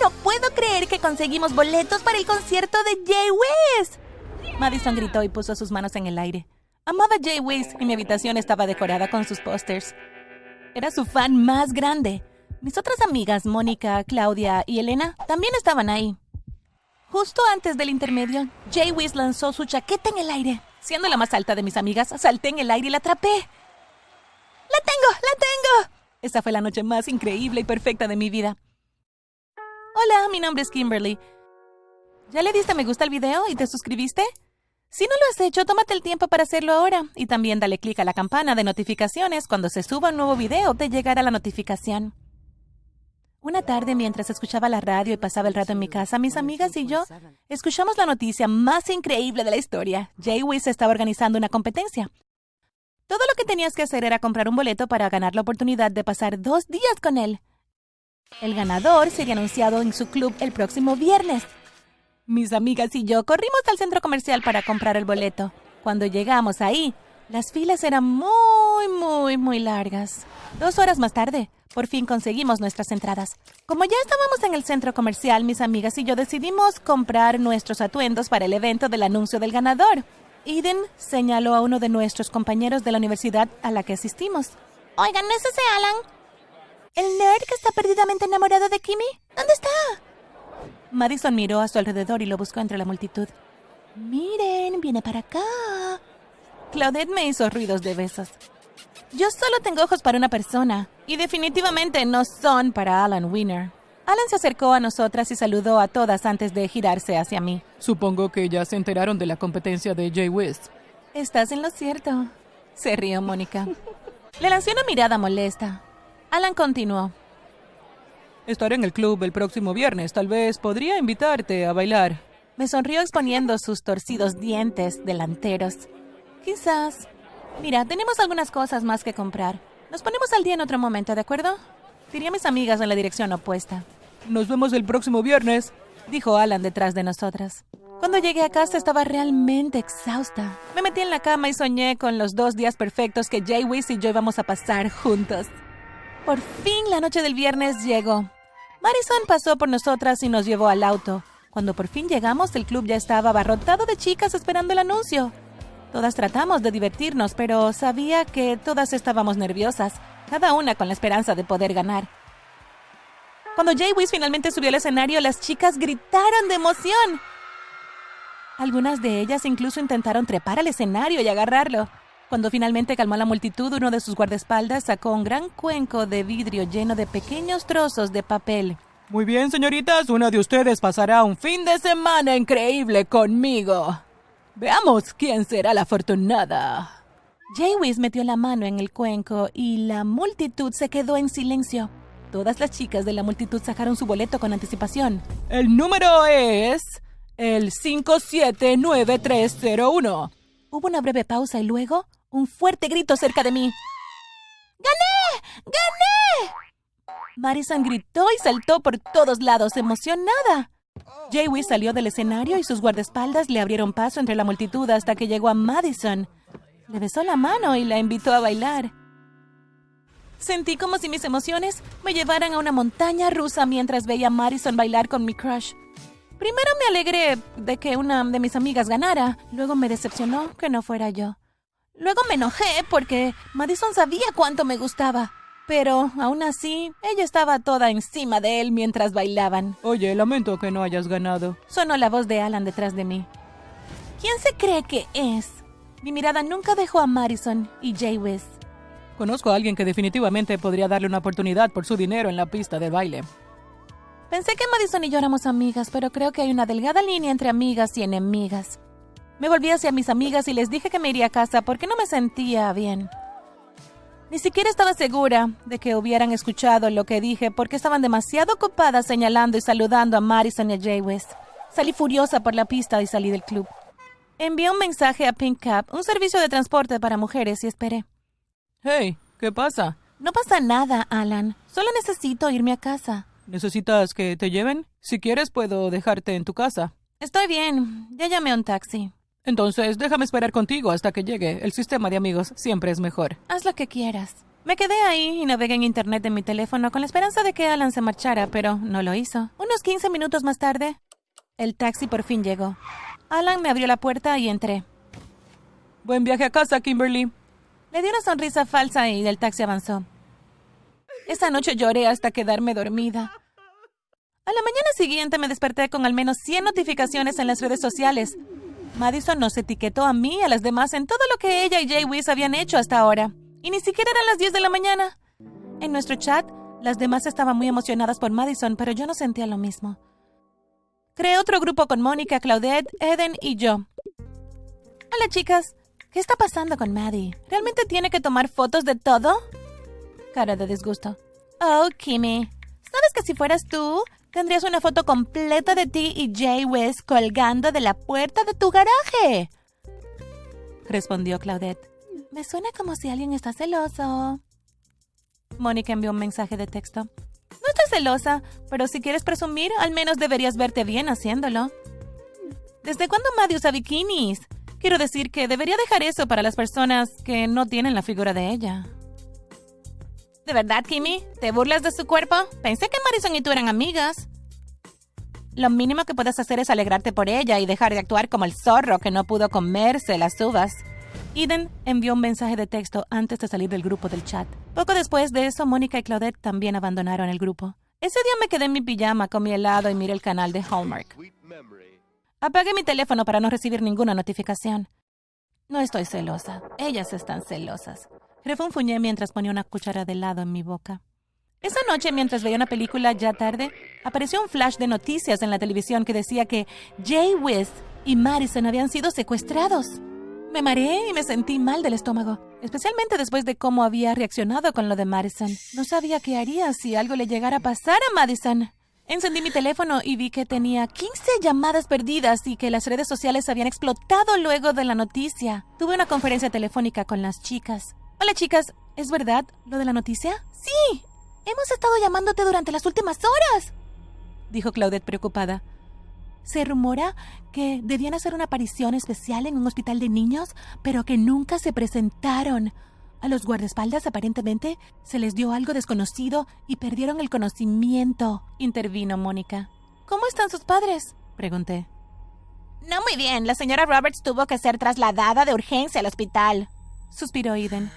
no puedo creer que conseguimos boletos para el concierto de Jay West. Madison gritó y puso sus manos en el aire. Amaba Jay West y mi habitación estaba decorada con sus pósters. Era su fan más grande. Mis otras amigas, Mónica, Claudia y Elena, también estaban ahí. Justo antes del intermedio, Jay West lanzó su chaqueta en el aire. Siendo la más alta de mis amigas, salté en el aire y la atrapé. ¡La tengo! ¡La tengo! Esa fue la noche más increíble y perfecta de mi vida. Hola, mi nombre es Kimberly. ¿Ya le diste me gusta al video y te suscribiste? Si no lo has hecho, tómate el tiempo para hacerlo ahora. Y también dale clic a la campana de notificaciones. Cuando se suba un nuevo video, te llegará la notificación. Una tarde, mientras escuchaba la radio y pasaba el rato en mi casa, mis amigas y yo escuchamos la noticia más increíble de la historia. Jay Wiz estaba organizando una competencia. Todo lo que tenías que hacer era comprar un boleto para ganar la oportunidad de pasar dos días con él. El ganador sería anunciado en su club el próximo viernes. Mis amigas y yo corrimos al centro comercial para comprar el boleto. Cuando llegamos ahí, las filas eran muy, muy, muy largas. Dos horas más tarde, por fin conseguimos nuestras entradas. Como ya estábamos en el centro comercial, mis amigas y yo decidimos comprar nuestros atuendos para el evento del anuncio del ganador. Eden señaló a uno de nuestros compañeros de la universidad a la que asistimos. Oigan, ¿no es Alan? ¿El nerd que está perdidamente enamorado de Kimmy? ¿Dónde está? Madison miró a su alrededor y lo buscó entre la multitud. Miren, viene para acá. Claudette me hizo ruidos de besos. Yo solo tengo ojos para una persona, y definitivamente no son para Alan Winner. Alan se acercó a nosotras y saludó a todas antes de girarse hacia mí. Supongo que ya se enteraron de la competencia de Jay West. Estás en lo cierto, se rió Mónica. Le lancé una mirada molesta. Alan continuó. Estaré en el club el próximo viernes. Tal vez podría invitarte a bailar. Me sonrió exponiendo sus torcidos dientes delanteros. Quizás. Mira, tenemos algunas cosas más que comprar. Nos ponemos al día en otro momento, ¿de acuerdo? Diría a mis amigas en la dirección opuesta. Nos vemos el próximo viernes, dijo Alan detrás de nosotras. Cuando llegué a casa estaba realmente exhausta. Me metí en la cama y soñé con los dos días perfectos que Jay Wiz y yo íbamos a pasar juntos. Por fin la noche del viernes llegó. Marison pasó por nosotras y nos llevó al auto. Cuando por fin llegamos, el club ya estaba abarrotado de chicas esperando el anuncio. Todas tratamos de divertirnos, pero sabía que todas estábamos nerviosas, cada una con la esperanza de poder ganar. Cuando Jay Wiz finalmente subió al escenario, las chicas gritaron de emoción. Algunas de ellas incluso intentaron trepar al escenario y agarrarlo. Cuando finalmente calmó a la multitud, uno de sus guardaespaldas sacó un gran cuenco de vidrio lleno de pequeños trozos de papel. Muy bien, señoritas, una de ustedes pasará un fin de semana increíble conmigo. Veamos quién será la afortunada. Jaywis metió la mano en el cuenco y la multitud se quedó en silencio. Todas las chicas de la multitud sacaron su boleto con anticipación. El número es el 579301. Hubo una breve pausa y luego un fuerte grito cerca de mí. ¡Gané! ¡Gané! Marison gritó y saltó por todos lados, emocionada. Jaywis salió del escenario y sus guardaespaldas le abrieron paso entre la multitud hasta que llegó a Madison. Le besó la mano y la invitó a bailar. Sentí como si mis emociones me llevaran a una montaña rusa mientras veía a Madison bailar con mi crush. Primero me alegré de que una de mis amigas ganara, luego me decepcionó que no fuera yo. Luego me enojé porque Madison sabía cuánto me gustaba. Pero, aún así, ella estaba toda encima de él mientras bailaban. Oye, lamento que no hayas ganado. Sonó la voz de Alan detrás de mí. ¿Quién se cree que es? Mi mirada nunca dejó a Madison y Jay Wiz. Conozco a alguien que definitivamente podría darle una oportunidad por su dinero en la pista de baile. Pensé que Madison y yo éramos amigas, pero creo que hay una delgada línea entre amigas y enemigas. Me volví hacia mis amigas y les dije que me iría a casa porque no me sentía bien. Ni siquiera estaba segura de que hubieran escuchado lo que dije porque estaban demasiado ocupadas señalando y saludando a Madison y a Jay West. Salí furiosa por la pista y salí del club. Envié un mensaje a Pink Cap, un servicio de transporte para mujeres, y esperé. Hey, ¿qué pasa? No pasa nada, Alan. Solo necesito irme a casa. ¿Necesitas que te lleven? Si quieres, puedo dejarte en tu casa. Estoy bien. Ya llamé a un taxi. Entonces, déjame esperar contigo hasta que llegue. El sistema de amigos siempre es mejor. Haz lo que quieras. Me quedé ahí y navegué en internet en mi teléfono con la esperanza de que Alan se marchara, pero no lo hizo. Unos 15 minutos más tarde, el taxi por fin llegó. Alan me abrió la puerta y entré. Buen viaje a casa, Kimberly. Le di una sonrisa falsa y el taxi avanzó. Esa noche lloré hasta quedarme dormida. A la mañana siguiente me desperté con al menos 100 notificaciones en las redes sociales. Madison nos etiquetó a mí y a las demás en todo lo que ella y Jay Wiz habían hecho hasta ahora. Y ni siquiera eran las 10 de la mañana. En nuestro chat, las demás estaban muy emocionadas por Madison, pero yo no sentía lo mismo. Creé otro grupo con Mónica, Claudette, Eden y yo. Hola chicas, ¿qué está pasando con Maddie? ¿Realmente tiene que tomar fotos de todo? Cara de disgusto. Oh, Kimmy, ¿sabes que si fueras tú, tendrías una foto completa de ti y Jay West colgando de la puerta de tu garaje? Respondió Claudette. Me suena como si alguien está celoso. Mónica envió un mensaje de texto. No estoy celosa, pero si quieres presumir, al menos deberías verte bien haciéndolo. ¿Desde cuándo Maddie usa bikinis? Quiero decir que debería dejar eso para las personas que no tienen la figura de ella. ¿De verdad, Kimmy? ¿Te burlas de su cuerpo? Pensé que Marison y tú eran amigas. Lo mínimo que puedes hacer es alegrarte por ella y dejar de actuar como el zorro que no pudo comerse las uvas. Eden envió un mensaje de texto antes de salir del grupo del chat. Poco después de eso, Mónica y Claudette también abandonaron el grupo. Ese día me quedé en mi pijama con mi helado y miré el canal de Hallmark. Apagué mi teléfono para no recibir ninguna notificación. No estoy celosa. Ellas están celosas. Refunfuñé mientras ponía una cuchara de helado en mi boca. Esa noche, mientras veía una película ya tarde, apareció un flash de noticias en la televisión que decía que Jay West y Madison habían sido secuestrados. Me mareé y me sentí mal del estómago, especialmente después de cómo había reaccionado con lo de Madison. No sabía qué haría si algo le llegara a pasar a Madison. Encendí mi teléfono y vi que tenía 15 llamadas perdidas y que las redes sociales habían explotado luego de la noticia. Tuve una conferencia telefónica con las chicas. Hola chicas, ¿es verdad lo de la noticia? Sí, hemos estado llamándote durante las últimas horas, dijo Claudette preocupada. Se rumora que debían hacer una aparición especial en un hospital de niños, pero que nunca se presentaron. A los guardaespaldas aparentemente se les dio algo desconocido y perdieron el conocimiento, intervino Mónica. ¿Cómo están sus padres? pregunté. No muy bien. La señora Roberts tuvo que ser trasladada de urgencia al hospital, suspiró Eden.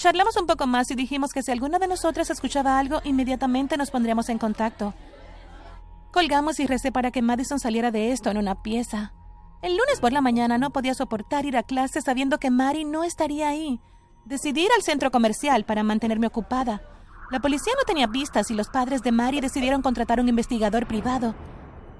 Charlamos un poco más y dijimos que si alguna de nosotras escuchaba algo, inmediatamente nos pondríamos en contacto. Colgamos y recé para que Madison saliera de esto en una pieza. El lunes por la mañana no podía soportar ir a clase sabiendo que Mary no estaría ahí. Decidí ir al centro comercial para mantenerme ocupada. La policía no tenía pistas y los padres de Mary decidieron contratar un investigador privado.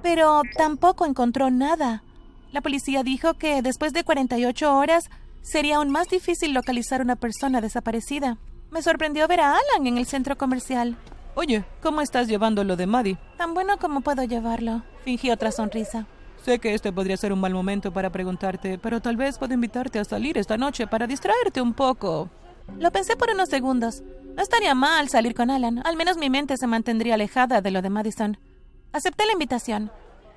Pero tampoco encontró nada. La policía dijo que después de 48 horas sería aún más difícil localizar una persona desaparecida. Me sorprendió ver a Alan en el centro comercial. Oye, ¿cómo estás llevando lo de Maddie? Tan bueno como puedo llevarlo. Fingí otra sonrisa. Sé que este podría ser un mal momento para preguntarte, pero tal vez puedo invitarte a salir esta noche para distraerte un poco. Lo pensé por unos segundos. No estaría mal salir con Alan. Al menos mi mente se mantendría alejada de lo de Madison. Acepté la invitación.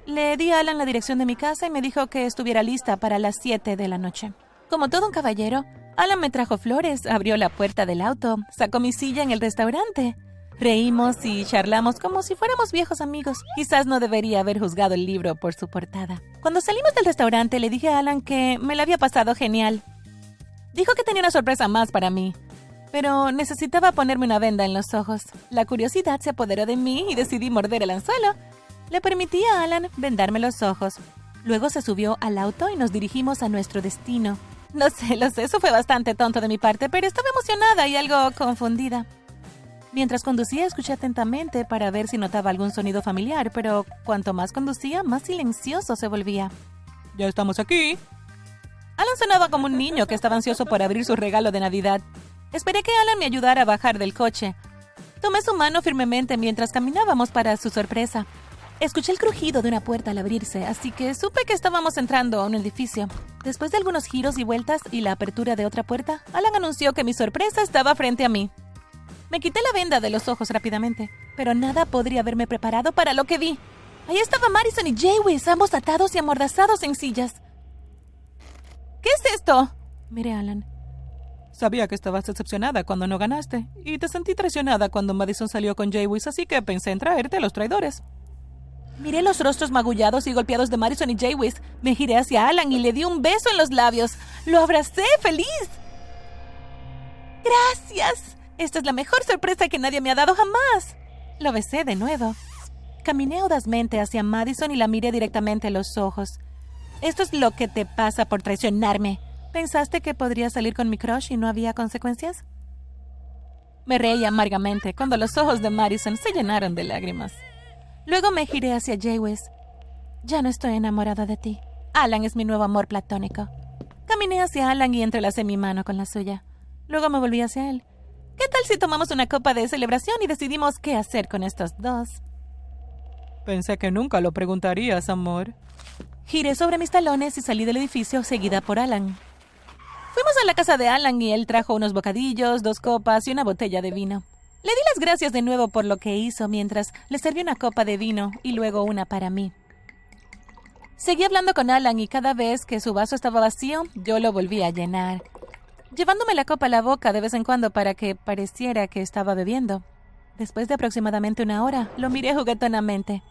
Le di a Alan la dirección de mi casa y me dijo que estuviera lista para las 7 de la noche. Como todo un caballero, Alan me trajo flores, abrió la puerta del auto, sacó mi silla en el restaurante. Reímos y charlamos como si fuéramos viejos amigos. Quizás no debería haber juzgado el libro por su portada. Cuando salimos del restaurante le dije a Alan que me la había pasado genial. Dijo que tenía una sorpresa más para mí, pero necesitaba ponerme una venda en los ojos. La curiosidad se apoderó de mí y decidí morder el anzuelo. Le permití a Alan vendarme los ojos. Luego se subió al auto y nos dirigimos a nuestro destino. No sé, lo sé, eso fue bastante tonto de mi parte, pero estaba emocionada y algo confundida. Mientras conducía escuché atentamente para ver si notaba algún sonido familiar, pero cuanto más conducía, más silencioso se volvía. Ya estamos aquí. Alan sonaba como un niño que estaba ansioso por abrir su regalo de Navidad. Esperé que Alan me ayudara a bajar del coche. Tomé su mano firmemente mientras caminábamos para su sorpresa. Escuché el crujido de una puerta al abrirse, así que supe que estábamos entrando a un edificio. Después de algunos giros y vueltas y la apertura de otra puerta, Alan anunció que mi sorpresa estaba frente a mí. Me quité la venda de los ojos rápidamente, pero nada podría haberme preparado para lo que vi. Ahí estaba Marison y Jaywis, ambos atados y amordazados en sillas. ¿Qué es esto? Miré a Alan. Sabía que estabas decepcionada cuando no ganaste, y te sentí traicionada cuando Madison salió con Jay Wiz, así que pensé en traerte a los traidores. Miré los rostros magullados y golpeados de Madison y Jay Wiz. Me giré hacia Alan y le di un beso en los labios. Lo abracé, feliz. Gracias. Esta es la mejor sorpresa que nadie me ha dado jamás. Lo besé de nuevo. Caminé audazmente hacia Madison y la miré directamente a los ojos. Esto es lo que te pasa por traicionarme. ¿Pensaste que podría salir con mi crush y no había consecuencias? Me reí amargamente cuando los ojos de Madison se llenaron de lágrimas. Luego me giré hacia Jaywes. Ya no estoy enamorada de ti. Alan es mi nuevo amor platónico. Caminé hacia Alan y entrelacé mi mano con la suya. Luego me volví hacia él. ¿Qué tal si tomamos una copa de celebración y decidimos qué hacer con estos dos? Pensé que nunca lo preguntarías, amor. Giré sobre mis talones y salí del edificio seguida por Alan. Fuimos a la casa de Alan y él trajo unos bocadillos, dos copas y una botella de vino. Le di las gracias de nuevo por lo que hizo mientras le serví una copa de vino y luego una para mí. Seguí hablando con Alan y cada vez que su vaso estaba vacío, yo lo volví a llenar, llevándome la copa a la boca de vez en cuando para que pareciera que estaba bebiendo. Después de aproximadamente una hora, lo miré juguetonamente.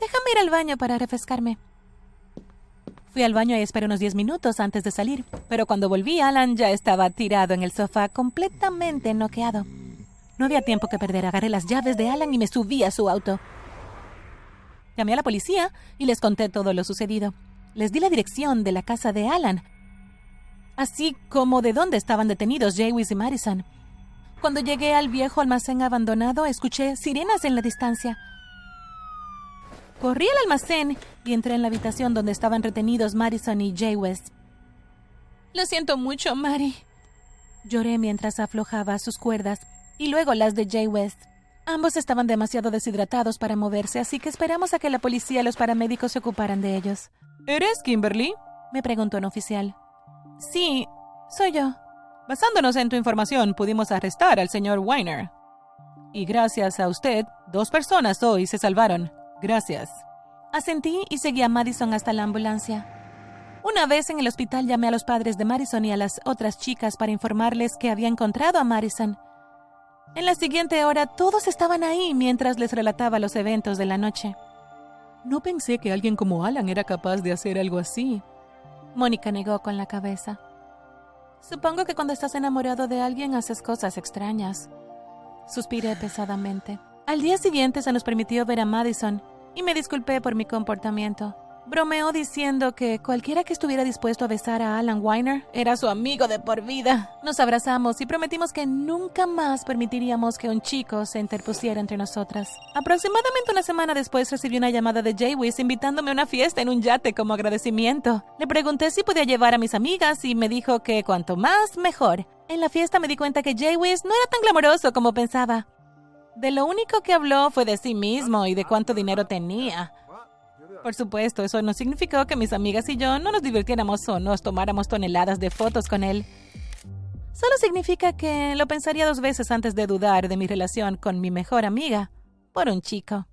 Déjame ir al baño para refrescarme. Fui al baño y esperé unos diez minutos antes de salir, pero cuando volví, Alan ya estaba tirado en el sofá, completamente noqueado. No había tiempo que perder. Agarré las llaves de Alan y me subí a su auto. Llamé a la policía y les conté todo lo sucedido. Les di la dirección de la casa de Alan, así como de dónde estaban detenidos Jaywis y Madison. Cuando llegué al viejo almacén abandonado, escuché sirenas en la distancia. Corrí al almacén y entré en la habitación donde estaban retenidos Madison y Jay. Lo siento mucho, Mary. Lloré mientras aflojaba sus cuerdas y luego las de Jay West. Ambos estaban demasiado deshidratados para moverse, así que esperamos a que la policía y los paramédicos se ocuparan de ellos. ¿Eres Kimberly? me preguntó un oficial. Sí, soy yo. Basándonos en tu información, pudimos arrestar al señor Weiner. Y gracias a usted, dos personas hoy se salvaron. Gracias. Asentí y seguí a Madison hasta la ambulancia. Una vez en el hospital llamé a los padres de Madison y a las otras chicas para informarles que había encontrado a Madison. En la siguiente hora todos estaban ahí mientras les relataba los eventos de la noche. No pensé que alguien como Alan era capaz de hacer algo así. Mónica negó con la cabeza. Supongo que cuando estás enamorado de alguien haces cosas extrañas. Suspiré pesadamente. Al día siguiente se nos permitió ver a Madison y me disculpé por mi comportamiento. Bromeó diciendo que cualquiera que estuviera dispuesto a besar a Alan Weiner era su amigo de por vida. Nos abrazamos y prometimos que nunca más permitiríamos que un chico se interpusiera entre nosotras. Aproximadamente una semana después recibí una llamada de Jaywis invitándome a una fiesta en un yate como agradecimiento. Le pregunté si podía llevar a mis amigas y me dijo que cuanto más, mejor. En la fiesta me di cuenta que Jaywis no era tan glamoroso como pensaba. De lo único que habló fue de sí mismo y de cuánto dinero tenía. Por supuesto, eso no significó que mis amigas y yo no nos divirtiéramos o nos tomáramos toneladas de fotos con él. Solo significa que lo pensaría dos veces antes de dudar de mi relación con mi mejor amiga por un chico.